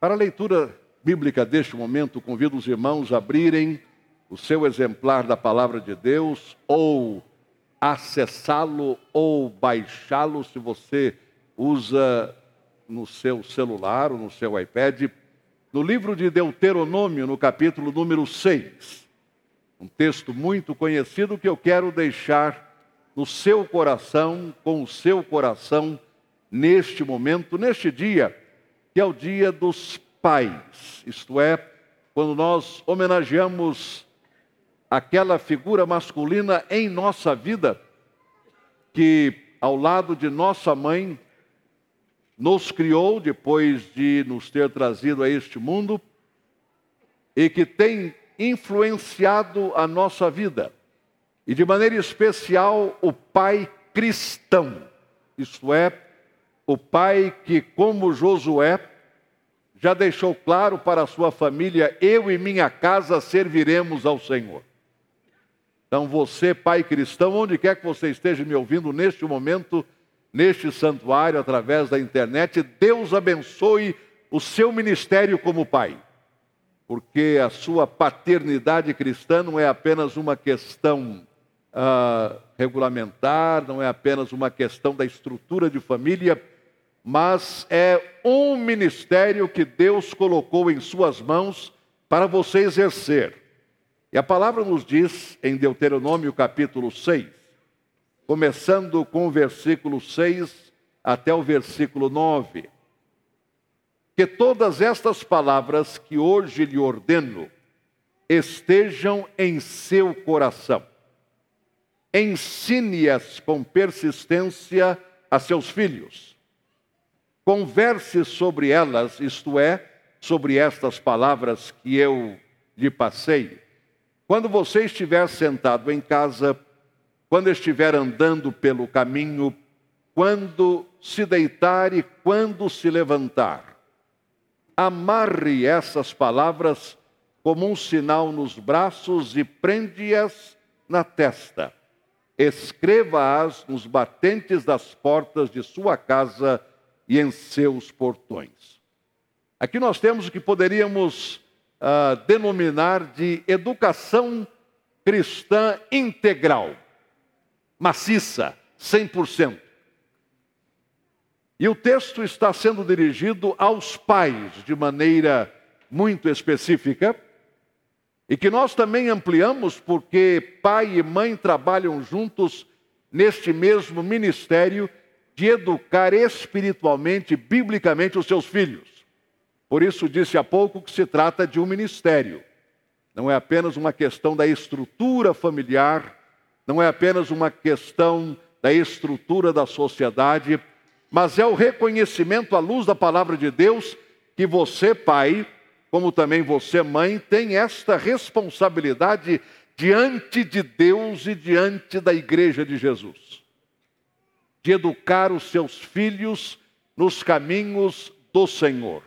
Para a leitura bíblica deste momento, convido os irmãos a abrirem o seu exemplar da palavra de Deus ou acessá-lo ou baixá-lo se você usa no seu celular ou no seu iPad, no livro de Deuteronômio, no capítulo número 6. Um texto muito conhecido que eu quero deixar no seu coração, com o seu coração, neste momento, neste dia que é o dia dos pais, isto é, quando nós homenageamos aquela figura masculina em nossa vida que, ao lado de nossa mãe, nos criou depois de nos ter trazido a este mundo e que tem influenciado a nossa vida. E de maneira especial, o pai cristão, isto é, o pai que, como Josué, já deixou claro para a sua família: eu e minha casa serviremos ao Senhor. Então, você, pai cristão, onde quer que você esteja me ouvindo neste momento, neste santuário, através da internet, Deus abençoe o seu ministério como pai, porque a sua paternidade cristã não é apenas uma questão uh, regulamentar, não é apenas uma questão da estrutura de família mas é um ministério que Deus colocou em suas mãos para você exercer. E a palavra nos diz em Deuteronômio capítulo 6, começando com o versículo 6 até o versículo 9, que todas estas palavras que hoje lhe ordeno estejam em seu coração. Ensine-as com persistência a seus filhos converse sobre elas, isto é, sobre estas palavras que eu lhe passei. Quando você estiver sentado em casa, quando estiver andando pelo caminho, quando se deitar e quando se levantar. Amarre essas palavras como um sinal nos braços e prende-as na testa. Escreva-as nos batentes das portas de sua casa e em seus portões. Aqui nós temos o que poderíamos uh, denominar de educação cristã integral, maciça, 100%. E o texto está sendo dirigido aos pais de maneira muito específica, e que nós também ampliamos porque pai e mãe trabalham juntos neste mesmo ministério de educar espiritualmente, biblicamente, os seus filhos. Por isso disse há pouco que se trata de um ministério. Não é apenas uma questão da estrutura familiar, não é apenas uma questão da estrutura da sociedade, mas é o reconhecimento à luz da palavra de Deus que você, pai, como também você, mãe, tem esta responsabilidade diante de Deus e diante da igreja de Jesus de educar os seus filhos nos caminhos do Senhor.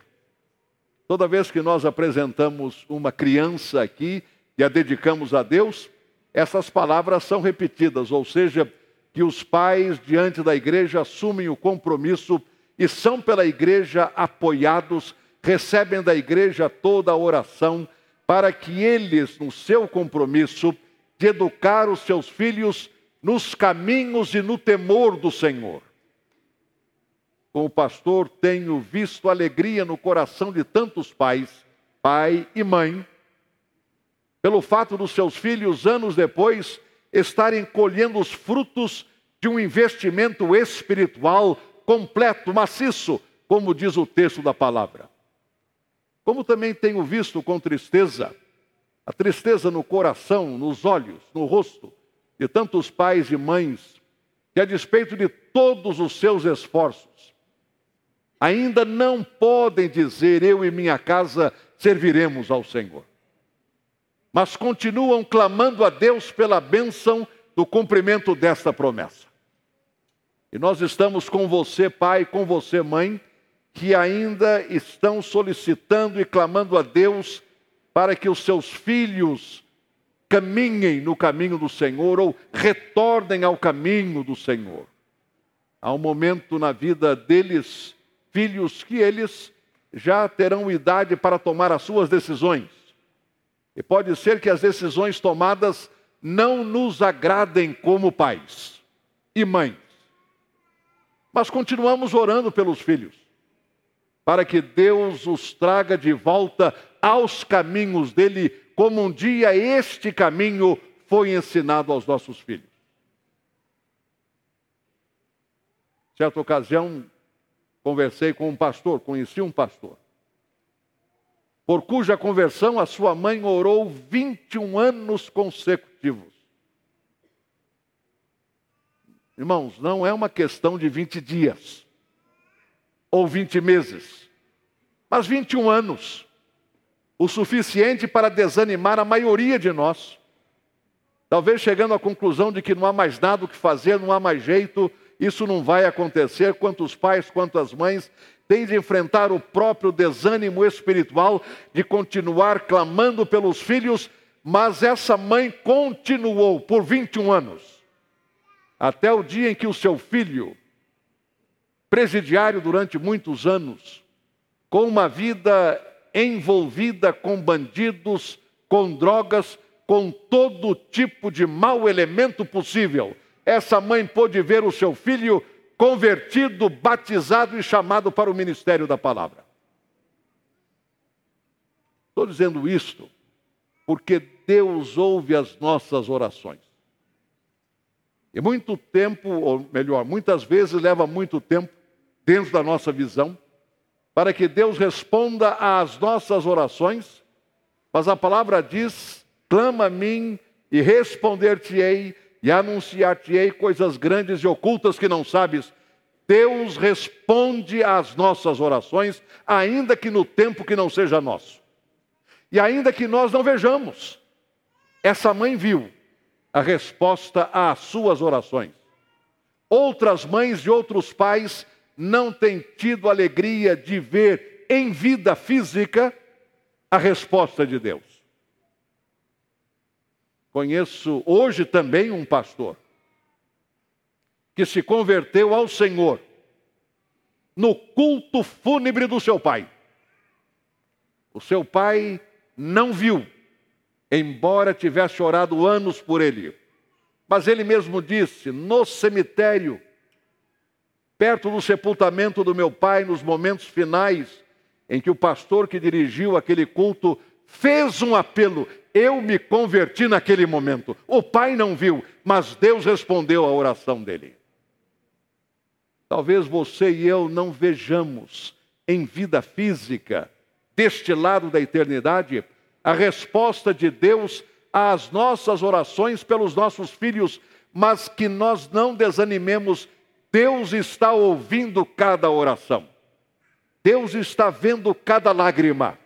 Toda vez que nós apresentamos uma criança aqui e a dedicamos a Deus, essas palavras são repetidas, ou seja, que os pais diante da igreja assumem o compromisso e são pela igreja apoiados, recebem da igreja toda a oração para que eles, no seu compromisso de educar os seus filhos nos caminhos e no temor do Senhor. Como pastor, tenho visto alegria no coração de tantos pais, pai e mãe, pelo fato dos seus filhos, anos depois, estarem colhendo os frutos de um investimento espiritual completo, maciço, como diz o texto da palavra. Como também tenho visto com tristeza, a tristeza no coração, nos olhos, no rosto, de tantos pais e mães que, a despeito de todos os seus esforços, ainda não podem dizer: Eu e minha casa serviremos ao Senhor. Mas continuam clamando a Deus pela bênção do cumprimento desta promessa. E nós estamos com você, pai, com você, mãe, que ainda estão solicitando e clamando a Deus para que os seus filhos caminhem no caminho do Senhor ou retornem ao caminho do Senhor. Há um momento na vida deles, filhos, que eles já terão idade para tomar as suas decisões. E pode ser que as decisões tomadas não nos agradem como pais e mães. Mas continuamos orando pelos filhos, para que Deus os traga de volta aos caminhos dele, como um dia este caminho foi ensinado aos nossos filhos. Certa ocasião, conversei com um pastor, conheci um pastor, por cuja conversão a sua mãe orou 21 anos consecutivos. Irmãos, não é uma questão de 20 dias ou 20 meses, mas 21 anos o suficiente para desanimar a maioria de nós. Talvez chegando à conclusão de que não há mais nada o que fazer, não há mais jeito, isso não vai acontecer. Quantos pais, quantas mães têm de enfrentar o próprio desânimo espiritual de continuar clamando pelos filhos, mas essa mãe continuou por 21 anos, até o dia em que o seu filho, presidiário durante muitos anos, com uma vida envolvida com bandidos, com drogas, com todo tipo de mau elemento possível, essa mãe pôde ver o seu filho convertido, batizado e chamado para o ministério da palavra. Estou dizendo isto porque Deus ouve as nossas orações. E muito tempo, ou melhor, muitas vezes leva muito tempo dentro da nossa visão para que Deus responda às nossas orações, mas a palavra diz: clama a mim e responder-te-ei e anunciar-te-ei coisas grandes e ocultas que não sabes. Deus responde às nossas orações, ainda que no tempo que não seja nosso. E ainda que nós não vejamos. Essa mãe viu a resposta às suas orações. Outras mães e outros pais não tem tido alegria de ver em vida física a resposta de Deus. Conheço hoje também um pastor que se converteu ao Senhor no culto fúnebre do seu pai. O seu pai não viu, embora tivesse orado anos por ele. Mas ele mesmo disse: no cemitério, perto do sepultamento do meu pai, nos momentos finais, em que o pastor que dirigiu aquele culto fez um apelo. Eu me converti naquele momento. O pai não viu, mas Deus respondeu à oração dele. Talvez você e eu não vejamos em vida física, deste lado da eternidade, a resposta de Deus às nossas orações pelos nossos filhos, mas que nós não desanimemos Deus está ouvindo cada oração. Deus está vendo cada lágrima.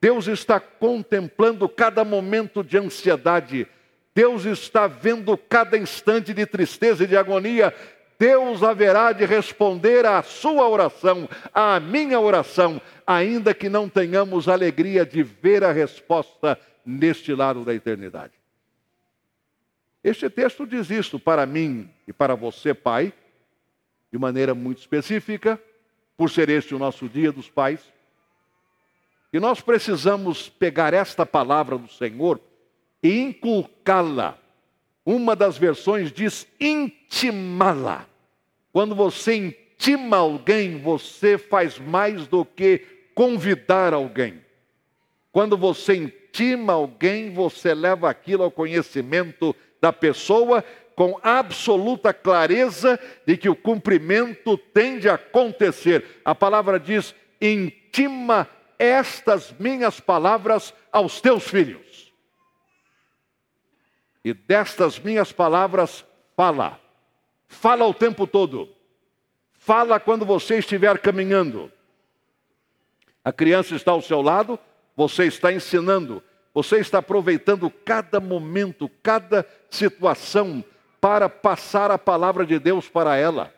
Deus está contemplando cada momento de ansiedade. Deus está vendo cada instante de tristeza e de agonia. Deus haverá de responder à sua oração, à minha oração, ainda que não tenhamos alegria de ver a resposta neste lado da eternidade. Este texto diz isto para mim e para você, pai, de maneira muito específica, por ser este o nosso dia dos pais. E nós precisamos pegar esta palavra do Senhor e inculcá-la. Uma das versões diz intimá-la. Quando você intima alguém, você faz mais do que convidar alguém. Quando você intima alguém, você leva aquilo ao conhecimento da pessoa com absoluta clareza de que o cumprimento tem de acontecer. A palavra diz: intima estas minhas palavras aos teus filhos. E destas minhas palavras, fala. Fala o tempo todo. Fala quando você estiver caminhando. A criança está ao seu lado, você está ensinando, você está aproveitando cada momento, cada situação para passar a palavra de Deus para ela.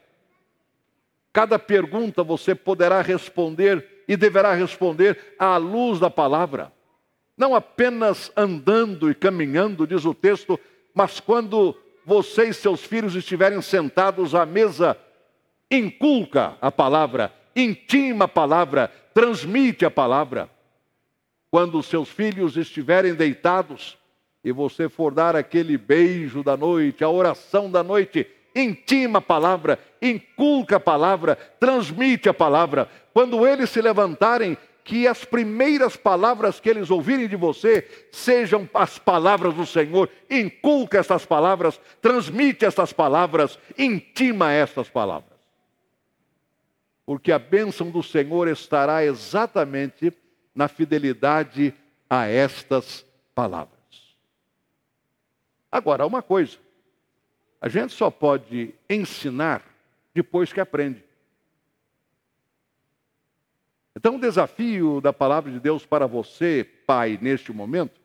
Cada pergunta você poderá responder e deverá responder à luz da palavra. Não apenas andando e caminhando, diz o texto, mas quando você e seus filhos estiverem sentados à mesa, inculca a palavra, intima a palavra, transmite a palavra. Quando seus filhos estiverem deitados e você for dar aquele beijo da noite, a oração da noite, intima a palavra, inculca a palavra, transmite a palavra. Quando eles se levantarem, que as primeiras palavras que eles ouvirem de você sejam as palavras do Senhor. Inculca essas palavras, transmite essas palavras, intima essas palavras. Porque a bênção do Senhor estará exatamente na fidelidade a estas palavras. Agora, uma coisa: a gente só pode ensinar depois que aprende. Então, o desafio da palavra de Deus para você, pai, neste momento,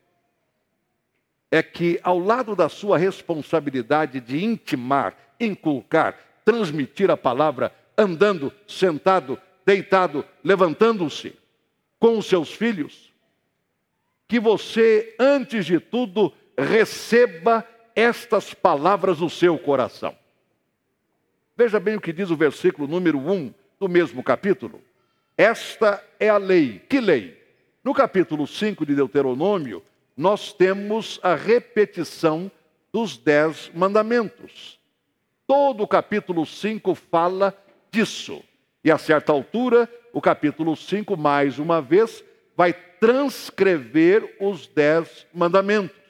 é que, ao lado da sua responsabilidade de intimar, inculcar, transmitir a palavra, andando, sentado, deitado, levantando-se com os seus filhos, que você, antes de tudo, receba estas palavras no seu coração. Veja bem o que diz o versículo número 1 do mesmo capítulo. Esta é a lei. Que lei? No capítulo 5 de Deuteronômio, nós temos a repetição dos dez mandamentos. Todo o capítulo 5 fala disso. E a certa altura, o capítulo 5, mais uma vez, vai transcrever os dez mandamentos.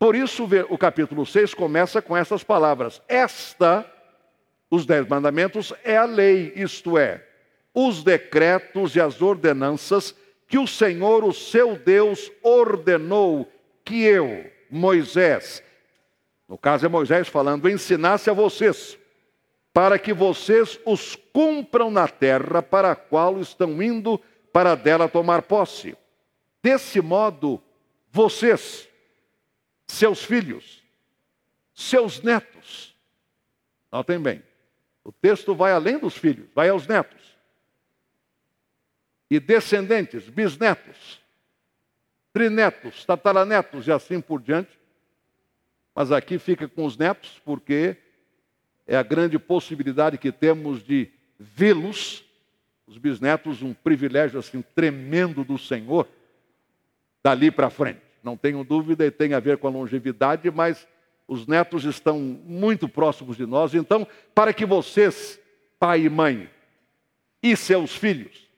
Por isso, o capítulo 6 começa com essas palavras: Esta, os dez mandamentos, é a lei, isto é, os decretos e as ordenanças que o Senhor, o seu Deus, ordenou que eu, Moisés, no caso é Moisés falando, ensinasse a vocês, para que vocês os cumpram na terra para a qual estão indo para dela tomar posse. Desse modo, vocês, seus filhos, seus netos, notem bem, o texto vai além dos filhos, vai aos netos e descendentes, bisnetos, trinetos, tataranetos e assim por diante. Mas aqui fica com os netos, porque é a grande possibilidade que temos de vê-los, os bisnetos, um privilégio assim tremendo do Senhor, dali para frente. Não tenho dúvida e tem a ver com a longevidade, mas os netos estão muito próximos de nós. Então, para que vocês, pai e mãe, e seus filhos,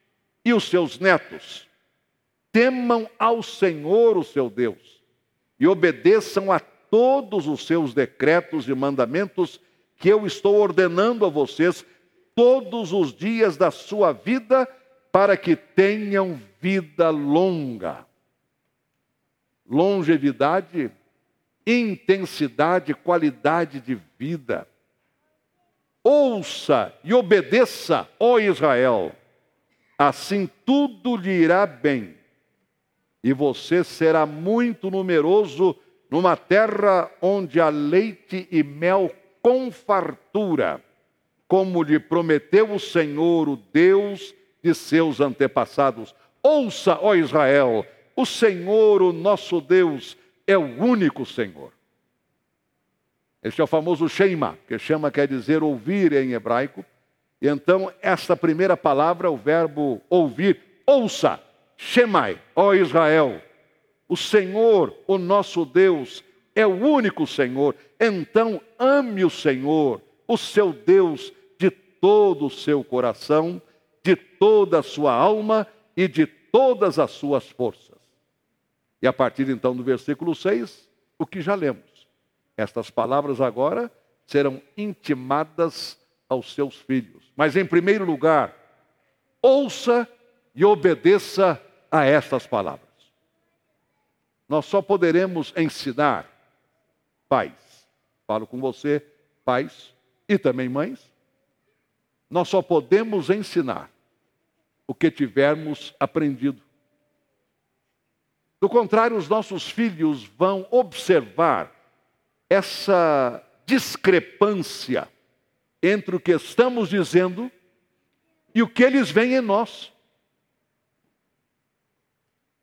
e os seus netos temam ao Senhor, o seu Deus, e obedeçam a todos os seus decretos e mandamentos que eu estou ordenando a vocês todos os dias da sua vida, para que tenham vida longa. Longevidade, intensidade, qualidade de vida. Ouça e obedeça, ó Israel assim tudo lhe irá bem, e você será muito numeroso numa terra onde há leite e mel com fartura, como lhe prometeu o Senhor, o Deus de seus antepassados. Ouça, ó Israel, o Senhor, o nosso Deus, é o único Senhor. Este é o famoso Shema, que chama quer dizer ouvir em hebraico, então, essa primeira palavra, o verbo ouvir, ouça, Shemai, ó Israel, o Senhor, o nosso Deus, é o único Senhor. Então, ame o Senhor, o seu Deus, de todo o seu coração, de toda a sua alma e de todas as suas forças. E a partir então do versículo 6, o que já lemos. Estas palavras agora serão intimadas aos seus filhos. Mas, em primeiro lugar, ouça e obedeça a estas palavras. Nós só poderemos ensinar, pais, falo com você, pais e também mães, nós só podemos ensinar o que tivermos aprendido. Do contrário, os nossos filhos vão observar essa discrepância entre o que estamos dizendo e o que eles veem em nós.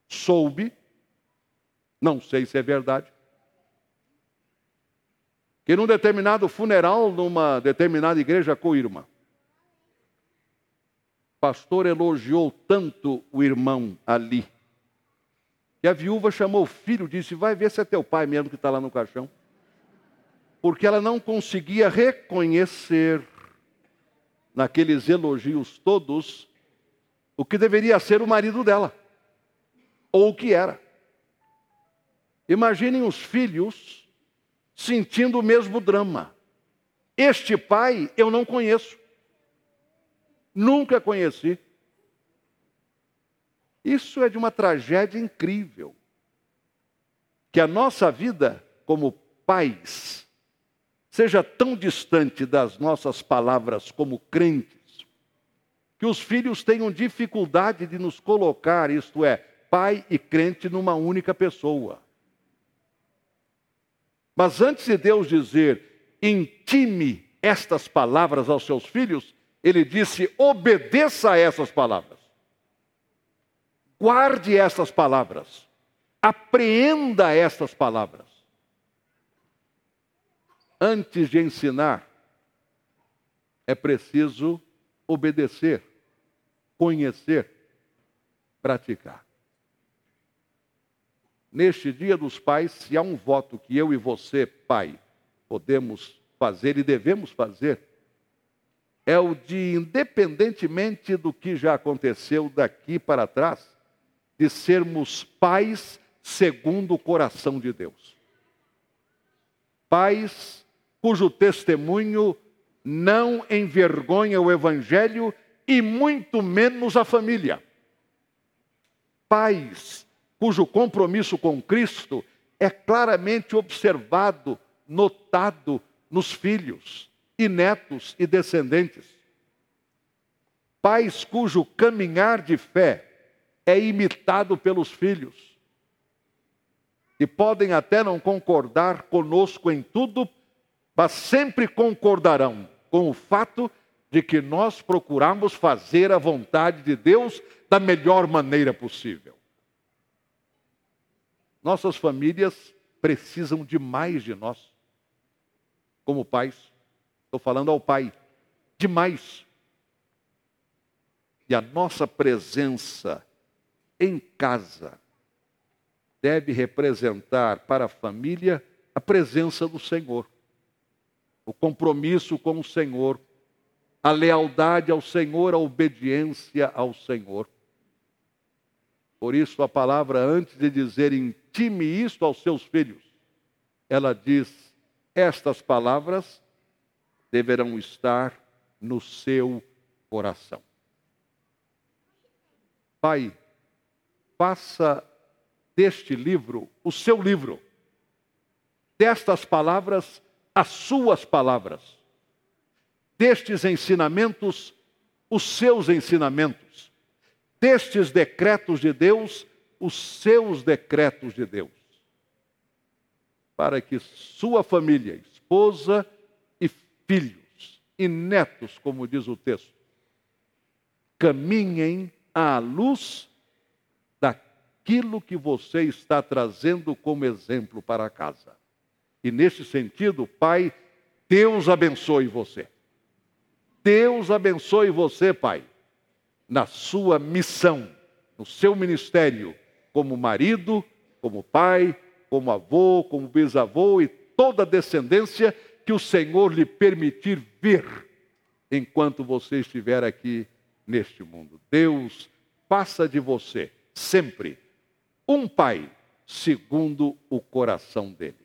Soube, não sei se é verdade, que num determinado funeral, numa determinada igreja coirma, pastor elogiou tanto o irmão ali, que a viúva chamou o filho e disse: Vai ver se é teu pai mesmo que está lá no caixão. Porque ela não conseguia reconhecer, naqueles elogios todos, o que deveria ser o marido dela, ou o que era. Imaginem os filhos sentindo o mesmo drama. Este pai eu não conheço. Nunca conheci. Isso é de uma tragédia incrível. Que a nossa vida como pais seja tão distante das nossas palavras como crentes, que os filhos tenham dificuldade de nos colocar, isto é, pai e crente numa única pessoa. Mas antes de Deus dizer, intime estas palavras aos seus filhos, ele disse: obedeça a essas palavras. Guarde estas palavras. Apreenda estas palavras. Antes de ensinar, é preciso obedecer, conhecer, praticar. Neste Dia dos Pais, se há um voto que eu e você, pai, podemos fazer e devemos fazer, é o de, independentemente do que já aconteceu daqui para trás, de sermos pais segundo o coração de Deus. Pais cujo testemunho não envergonha o Evangelho e muito menos a família. Pais cujo compromisso com Cristo é claramente observado, notado nos filhos e netos e descendentes. Pais cujo caminhar de fé é imitado pelos filhos. E podem até não concordar conosco em tudo, mas sempre concordarão com o fato de que nós procuramos fazer a vontade de Deus da melhor maneira possível. Nossas famílias precisam demais de nós, como pais. Estou falando ao Pai. Demais. E a nossa presença em casa deve representar para a família a presença do Senhor, o compromisso com o Senhor, a lealdade ao Senhor, a obediência ao Senhor. Por isso, a palavra, antes de dizer intime isto aos seus filhos, ela diz: estas palavras deverão estar no seu coração. Pai, faça deste livro o seu livro, destas palavras as suas palavras, destes ensinamentos os seus ensinamentos, destes decretos de Deus os seus decretos de Deus, para que sua família, esposa, filhos e netos, como diz o texto, caminhem à luz daquilo que você está trazendo como exemplo para casa. E nesse sentido, Pai, Deus abençoe você. Deus abençoe você, Pai, na sua missão, no seu ministério, como marido, como pai, como avô, como bisavô e toda a descendência que o Senhor lhe permitir ver enquanto você estiver aqui neste mundo. Deus faça de você sempre um pai segundo o coração dele.